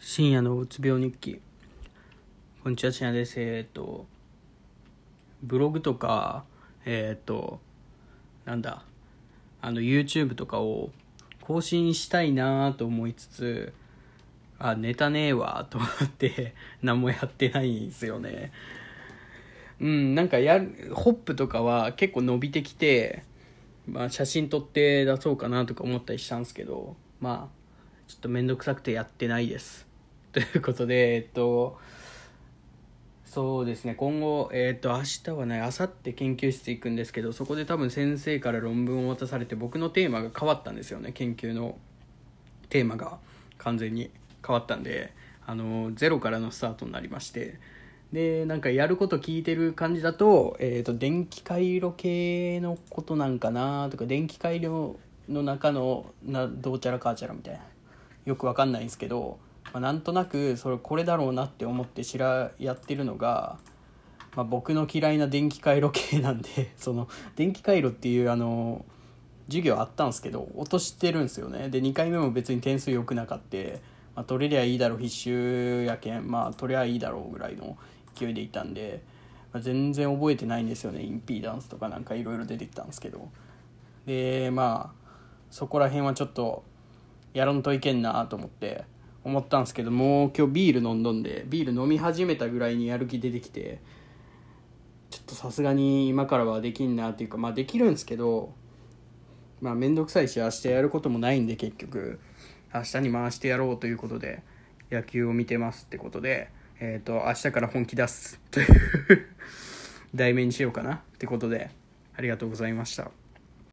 深夜のうつ病日記。こんにちは深夜です。えっ、とブログとかえっ、となんだあの YouTube とかを更新したいなと思いつつあネタねえわと思って 何もやってないんですよね。うんなんかやホップとかは結構伸びてきてまあ写真撮って出そうかなとか思ったりしたんですけどまあちょっと面倒くさくてやってないです。ということで、えっと、そうですね、今後、えっと、明日はね、明後日研究室行くんですけど、そこで多分先生から論文を渡されて、僕のテーマが変わったんですよね、研究のテーマが完全に変わったんで、あの、ゼロからのスタートになりまして、で、なんかやること聞いてる感じだと、えっと、電気回路系のことなんかなとか、電気回路の中のなどうちゃらかーちゃらみたいな、よくわかんないんですけど、まあ、なんとなくそれこれだろうなって思って知らやってるのが、まあ、僕の嫌いな電気回路系なんで その電気回路っていうあの授業あったんですけど落としてるんですよね。で2回目も別に点数良くなかって、まあ、取れりゃいいだろう必修やけんまあ取りゃいいだろうぐらいの勢いでいたんで、まあ、全然覚えてないんですよね。インピーダンスとかなんかいろいろ出てきたんですけど。でまあそこら辺はちょっとやらんといけんなと思って思ったんですけどもう今日ビール飲んどんでビール飲み始めたぐらいにやる気出てきてちょっとさすがに今からはできんなっていうかまあできるんですけどまあ面倒くさいし明日やることもないんで結局明日に回してやろうということで野球を見てますってことでえっ、ー、と明日から本気出すという 題名にしようかなってことでありがとうございました。